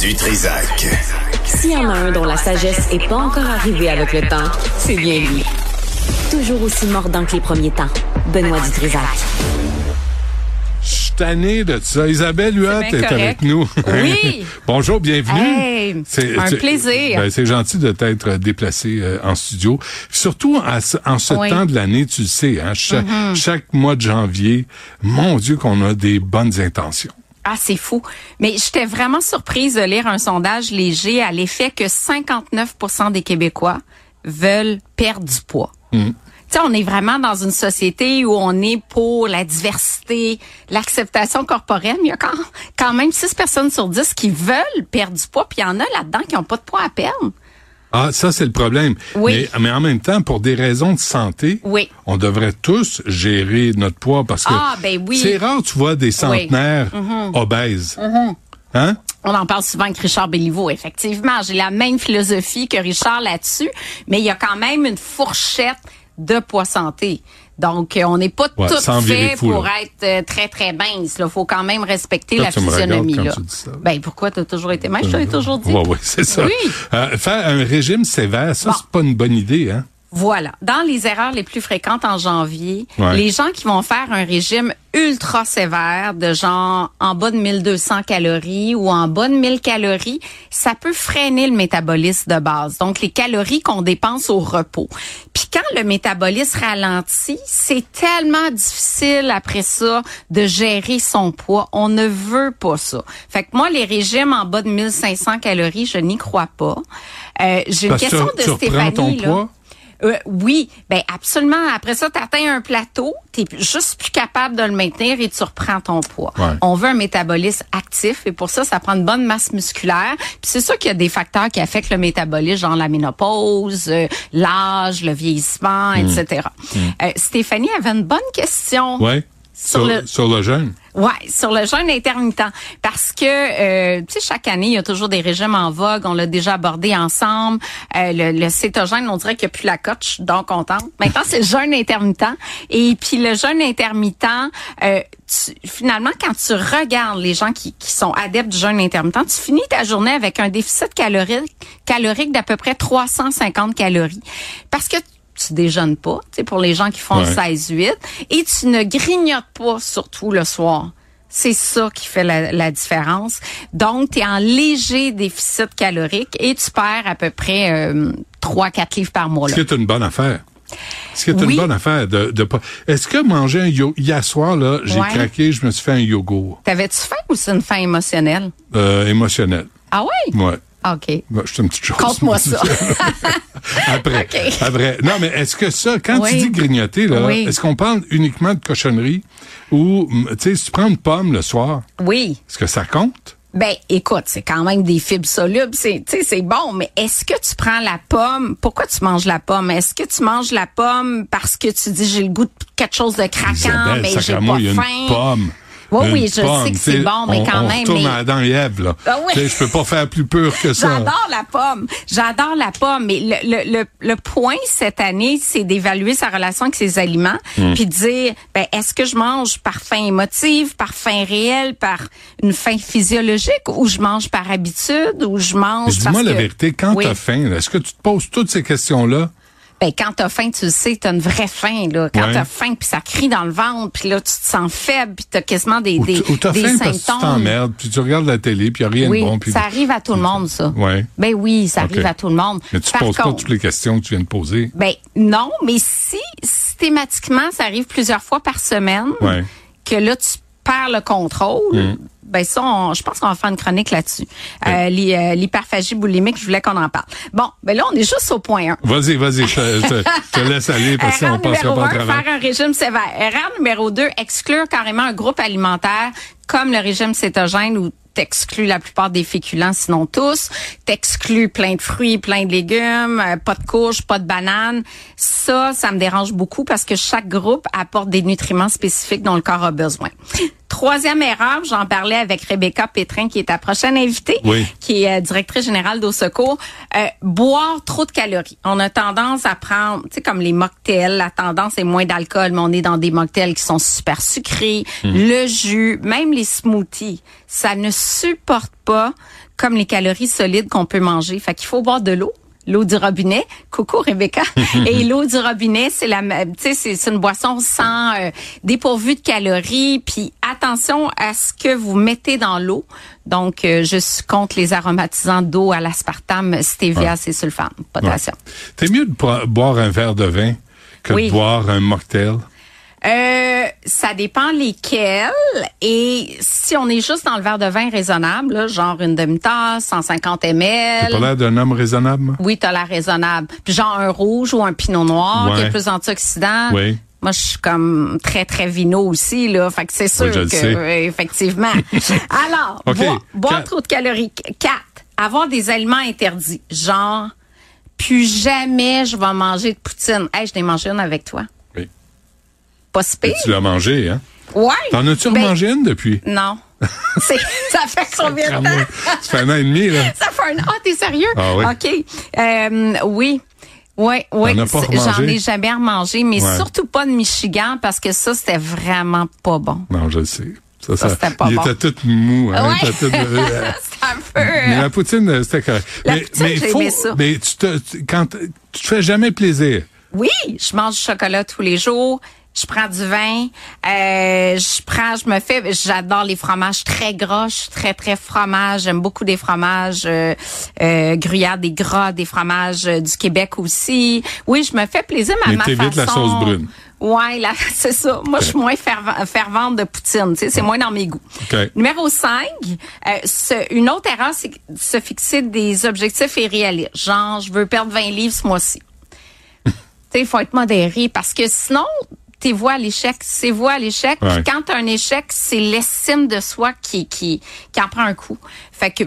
du Trisac. S'il y en a un dont la sagesse n'est pas encore arrivée avec le temps, c'est bien lui. Toujours aussi mordant que les premiers temps. Benoît Dutrisac. Je suis tanné de ça. Isabelle Huot C'est est correct. avec nous. Oui. Bonjour, bienvenue. Hey, un tu- plaisir. ben, c'est gentil de t'être déplacé euh, en studio. Surtout à ce- en ce Oui. Temps de l'année, tu le sais, hein, cha- chaque mois de janvier, mon Dieu qu'on a des bonnes intentions. Ah, c'est fou. Mais j'étais vraiment surprise de lire un sondage léger à l'effet que 59% des Québécois veulent perdre du poids. Mm. Tu sais, on est vraiment dans une société où on est pour la diversité, l'acceptation corporelle. Mais il y a quand, quand même 6 personnes sur 10 qui veulent perdre du poids, puis il y en a là-dedans qui n'ont pas de poids à perdre. Ah, ça, c'est le problème. Oui. Mais, mais en même temps, pour des raisons de santé, Oui. on devrait tous gérer notre poids parce que Ah, ben oui. c'est rare, tu vois, des centenaires obèses. Hein? On en parle souvent avec Richard Béliveau, effectivement. J'ai la même philosophie que Richard là-dessus, mais il y a quand même une fourchette de poids santé. Donc, euh, on n'est pas Ouais, tout fait fou, pour là. être euh, très, très mince. Il faut quand même respecter Toi, la physionomie. là. tu dis ça. Ben, pourquoi tu as toujours été mince? Je te l'ai toujours dit. Oui, oui, c'est ça. Oui. Euh, faire un régime sévère, ça, Bon. c'est pas une bonne idée, hein? Voilà. Dans les erreurs les plus fréquentes en janvier, Ouais. les gens qui vont faire un régime ultra sévère de genre en bas de 1200 calories ou en bas de 1000 calories, ça peut freiner le métabolisme de base. Donc les calories qu'on dépense au repos. Puis quand le métabolisme ralentit, c'est tellement difficile après ça de gérer son poids. On ne veut pas ça. Fait que moi les régimes en bas de 1500 calories, je n'y crois pas. Euh, j'ai une que question de Stéphanie ton là. poids? Euh, oui, ben absolument. Après ça, tu atteins un plateau, tu juste plus capable de le maintenir et tu reprends ton poids. Ouais. On veut un métabolisme actif et pour ça, ça prend une bonne masse musculaire. Puis c'est sûr qu'il y a des facteurs qui affectent le métabolisme, genre la ménopause, euh, l'âge, le vieillissement, Hmm. etc. Euh, Stéphanie avait une bonne question. Oui. Sur Sur, le- sur le jeûne. Ouais, sur le jeûne intermittent. Parce que, euh, tu sais, chaque année, il y a toujours des régimes en vogue. On l'a déjà abordé ensemble. Euh, le, le cétogène, on dirait qu'il n'y a plus la cote. Je suis donc contente. Maintenant, c'est le jeûne intermittent. Et puis, le jeûne intermittent, euh, tu- finalement, quand tu regardes les gens qui, qui sont adeptes du jeûne intermittent, tu finis ta journée avec un déficit calorique, calorique d'à peu près 350 calories. Parce que tu déjeunes pas, tu sais, pour les gens qui font Ouais. 16-8, et tu ne grignotes pas, surtout le soir. C'est ça qui fait la, la différence. Donc, tu es en léger déficit calorique et tu perds à peu près euh, 3-4 livres par mois. Ce Là. qui est une bonne affaire? Ce qui est Oui. une bonne affaire de, de pas. Est-ce que manger un yo hier soir, là, j'ai Ouais. craqué, je me suis fait un yogourt T'avais-tu faim ou c'est une faim émotionnelle? euh, émotionnel. Ah oui? Ouais. OK. Bah, je une petite chose. Conte-moi ça. Après. Après. Non, mais est-ce que ça, quand Oui. tu dis grignoter, là, Oui. est-ce qu'on parle uniquement de cochonnerie ou, tu sais, si tu prends une pomme le soir, Oui. est-ce que ça compte? Ben, écoute, c'est quand même des fibres solubles, c'est, tu sais, c'est bon, mais est-ce que tu prends la pomme? Pourquoi tu manges la pomme? Est-ce que tu manges la pomme parce que tu dis j'ai le goût de quelque chose de craquant, Isabelle, mais j'ai pas il y a faim? une pomme. Oui, oui, je pomme, sais que tu c'est bon, mais on- quand on même, retourne mais- à Adam et Ève, là. Ah oui. Tu je peux pas faire plus pur que ça. J'adore la pomme. J'adore la pomme. Mais le, le, le, le point cette année, c'est d'évaluer sa relation avec ses aliments, Hmm. puis de dire, ben, est-ce que je mange par faim émotive, par faim réelle, par une faim physiologique, ou je mange par habitude, ou je mange Dis-moi la que- vérité, quand Oui. t'as faim, là, est-ce que tu te poses toutes ces questions-là? Ben, quand t'as faim, tu le sais, t'as une vraie faim, là. Quand Ouais. t'as faim, puis ça crie dans le ventre, puis là, tu te sens faible, puis t'as quasiment des, des, ou des faim parce que tu symptômes. t'emmerdes, puis tu regardes la télé, puis il a rien oui, de bon. Puis... ça arrive à tout le monde, ça. Ouais. Ben oui, ça arrive à tout le monde. Mais tu Par poses pas toutes les questions que tu viens de poser. Ben non, mais si systématiquement ça arrive plusieurs fois par semaine, Ouais. que là tu perds le contrôle, ben ça, on- je pense qu'on va faire une chronique là-dessus. Euh, euh, L'hyperphagie boulimique, je voulais qu'on en parle. Bon, ben là on est juste au point 1. Vas-y, vas-y, je te, je te- je te laisse aller parce qu'on numéro pas un, faire un régime sévère. Erreur numéro deux, exclure carrément un groupe alimentaire comme le régime cétogène où t'exclus la plupart des féculents, sinon tous. T'exclus plein de fruits, plein de légumes, euh, pas de courges, pas de bananes. Ça, ça me dérange beaucoup parce que chaque groupe apporte des nutriments spécifiques dont le corps a besoin. Troisième erreur, j'en parlais avec Rebecca Pétrin, qui est ta prochaine invitée, Oui. qui est euh, directrice générale d'Au Secours. Euh, boire trop de calories. On a tendance à prendre, tu sais, comme les mocktails, la tendance est moins d'alcool, mais on est dans des mocktails qui sont super sucrés. Le jus, même les smoothies, ça ne supporte pas comme les calories solides qu'on peut manger. Fait qu'il faut boire de l'eau l'eau du robinet. Coucou Rebecca. Et l'eau du robinet, c'est la, tu sais, c'est c'est une boisson sans euh, dépourvue de calories. Puis attention à ce que vous mettez dans l'eau. Donc, euh, je suis contre les aromatisants d'eau à l'aspartame, stevia, et sulfame, potassium. T'es mieux de bo- boire un verre de vin que Oui. de boire un mocktail? Euh, ça dépend lesquels. Et si on est juste dans le verre de vin raisonnable, là, genre une demi-tasse, 150 T'as ml. pas l'air d'un homme raisonnable? moi? Oui, t'as l'air raisonnable. Puis genre un rouge ou un pinot noir qui est plus antioxydant. Oui. Moi, je suis comme très, très vino aussi, là. Fait que c'est sûr Oui, je le que, sais. euh, effectivement. Alors, boire, trop de calories. Quatre, avoir des aliments interdits. Genre, plus jamais je vais manger de poutine. Hey, je l'ai mangé une avec toi. Oui. Pas si pire. Tu l'as mangé, hein? Ouais. T'en as-tu Ben, remangé une depuis? Non. Ça fait combien de temps? Ça fait un an et demi, là. Ça fait un... Ah, t'es sérieux? Ah oui. OK. Euh, oui. Oui, oui. J'en ai jamais remangé, mais Ouais. surtout pas de Michigan parce que ça, c'était vraiment pas bon. Non, je le sais. Ça, Ça, c'était pas il bon. était tout mou. Hein? Ouais. Il était tout, euh, c'est un peu... mais la poutine, euh, c'était correct. La mais, poutine, mais faut- aimé ça. Mais tu te, quand tu te fais jamais plaisir. Oui, je mange du chocolat tous les jours. Je prends du vin. Euh, je prends, je me fais, j'adore les fromages très gras. Je suis très, très fromage. J'aime beaucoup des fromages euh, euh, gruyère, des gras, des fromages euh, du Québec aussi. Oui, je me fais plaisir, mais à Mais ma t'évites la façon. sauce brune. Ouais, là, c'est ça. Moi, je suis moins fervent- fervente de poutine. Tu sais, c'est moins dans mes goûts. OK. Numéro 5, une autre erreur, c'est de se fixer des objectifs irréalistes. Genre, je veux perdre 20 livres ce mois-ci. tu sais, il faut être modéré parce que sinon, tes voix à l'échec, c'est voix à l'échec. Ouais. Puis quand t'as un échec, c'est l'estime de soi qui, qui, qui en prend un coup. Fait que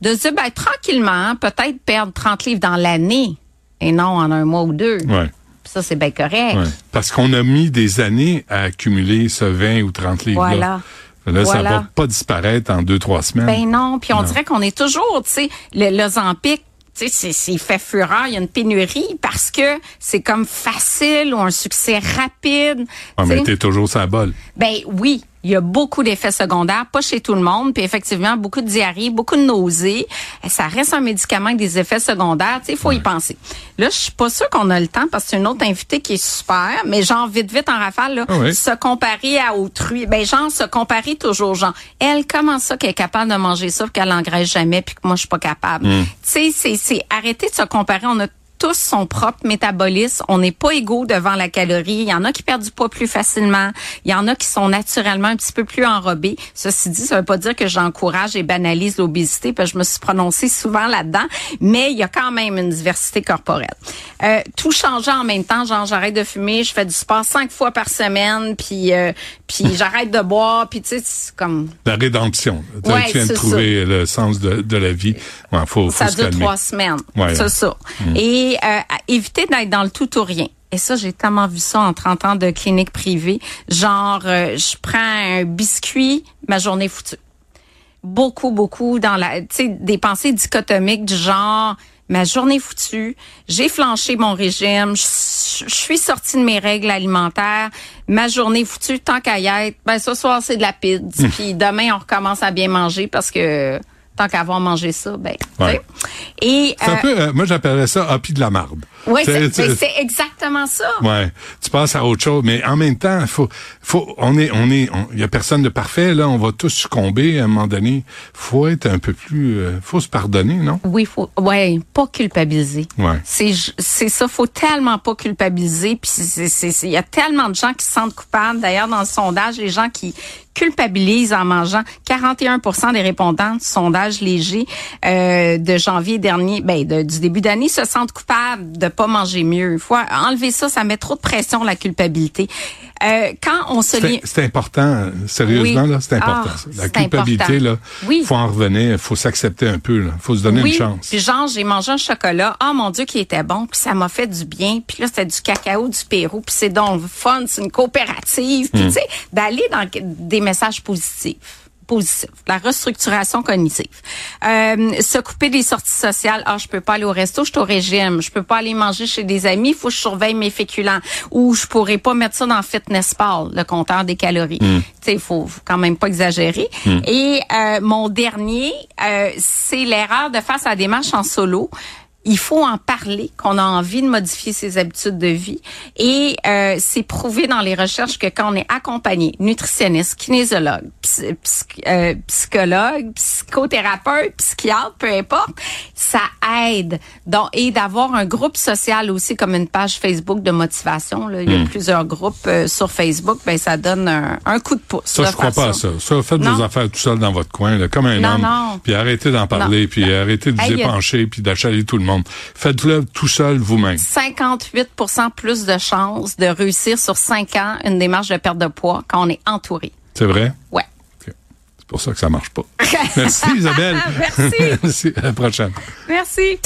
de se dire, ben, tranquillement, peut-être perdre 30 livres dans l'année et non en un mois ou deux. Ouais. Ça, c'est bien correct. ouais. Parce qu'on a mis des années à accumuler ce 20 ou 30 livres. Voilà. Là, ça va pas disparaître en deux, trois semaines. Ben non, puis on Non. dirait qu'on est toujours, tu sais, le, le Zampic, tu sais, c'est- c'est fait fureur, il y a une pénurie parce que c'est comme facile ou un succès rapide. Ah, tu mais t'es toujours sa balle. Ben oui, il y a beaucoup d'effets secondaires, pas chez tout le monde, puis effectivement beaucoup de diarrhée, beaucoup de nausées. Eh, Ça reste un médicament avec des effets secondaires, tu sais, il faut y penser. Là, je suis pas sûre qu'on a le temps parce que c'est une autre invitée qui est super, mais genre vite vite en rafale là, Ah se comparer à autrui, ben genre se comparer toujours genre elle comment ça qu'elle est capable de manger ça qu'elle engraisse jamais puis que moi je suis pas capable? Hmm. Tu sais, c'est c'est arrêter de se comparer, on a tous son propre métabolisme. On n'est pas égaux devant la calorie. Il y en a qui perdent du poids plus facilement. Il y en a qui sont naturellement un petit peu plus enrobés. Ceci dit, ça veut pas dire que j'encourage et banalise l'obésité, parce que je me suis prononcée souvent là-dedans, mais il y a quand même une diversité corporelle. Euh, tout changer en même temps, genre j'arrête de fumer, je fais du sport cinq fois par semaine, puis euh, puis j'arrête de boire, puis tu sais, c'est comme La rédemption. Tu Ouais, tu viens de trouver le sens de, de la vie. Ouais, faut, faut ça se dure calmer. trois semaines. Ouais. C'est ça. Et euh, éviter d'être dans le tout ou rien. Et ça, j'ai tellement vu ça en 30 ans de clinique privée. Genre, euh, je prends un biscuit, ma journée est foutue. Beaucoup, beaucoup dans la, tu sais, des pensées dichotomiques du genre, ma journée est foutue, j'ai flanché mon régime, je, suis sortie de mes règles alimentaires, ma journée est foutue, tant qu'à y être, ben ce soir c'est de la pizza, puis demain on recommence à bien manger parce que tant qu'à avoir mangé ça, ben. Ouais. Et C'est un euh, peu, euh, moi j'appellerais ça happy de la marde. oui, C'est- c'est c'est- ben, c'est exactement ça. Ouais, tu passes à autre chose, mais en même temps, faut, faut, on est, on est, il y a personne de parfait là, on va tous succomber à un moment donné. Faut être un peu plus, euh, faut se pardonner, non? Oui, faut, ouais, pas culpabiliser. Ouais. C'est, c'est ça, faut tellement pas culpabiliser. Puis c'est, c'est, c'est- il y a tellement de gens qui se sentent coupables. D'ailleurs, dans le sondage, les gens qui culpabilisent en mangeant, 41% des répondants du sondage léger euh, de janvier dernier, ben de- du début d'année, se sentent coupables de pas manger mieux. Il faut enlever ça, ça met trop de pression la culpabilité. Euh, quand on se lie, C'est important, sérieusement Oui. là, c'est important. Ah. La culpabilité important. là, Oui. faut en revenir, faut s'accepter un peu là, faut se donner oui, une chance. Puis genre, j'ai mangé un chocolat. Oh mon Dieu, qui était bon. Puis ça m'a fait du bien. Puis là, c'était du cacao du Pérou. Puis c'est donc fun. C'est une coopérative. Hmm. Puis tu sais, d'aller dans des messages positifs positif, la restructuration cognitive. Euh, se couper des sorties sociales, ah je peux pas aller au resto, je suis au régime, je peux pas aller manger chez des amis, il faut que je surveille mes féculents ou je pourrais pas mettre ça dans Fitness Pal, le compteur des calories. Hmm. Tu sais, il faut, faut quand même pas exagérer. Hmm. Et euh, mon dernier, euh, c'est l'erreur de faire sa démarche en solo il faut en parler, qu'on a envie de modifier ses habitudes de vie. Et euh, c'est prouvé dans les recherches que quand on est accompagné, nutritionniste, kinésiologue, euh, psychologue, psychothérapeute, psychiatre, peu importe, ça aide. Donc, et d'avoir un groupe social aussi, comme une page Facebook de motivation. Là. Il y a hmm. plusieurs groupes euh, sur Facebook. Ben, ça donne un, coup de pouce. Ça, je crois pas à ça. Ça, faites vos affaires tout seul dans votre coin, là, comme un non, homme. Non. Puis arrêtez d'en parler, puis arrêtez de vous épancher, puis d'achaler tout le monde. Faites-le tout seul vous-même. 58% plus de chances de réussir sur 5 ans une démarche de perte de poids quand on est entouré. C'est vrai? Ouais. C'est pour ça que ça marche pas. Merci Isabelle. Merci. Merci. À la prochaine. Merci.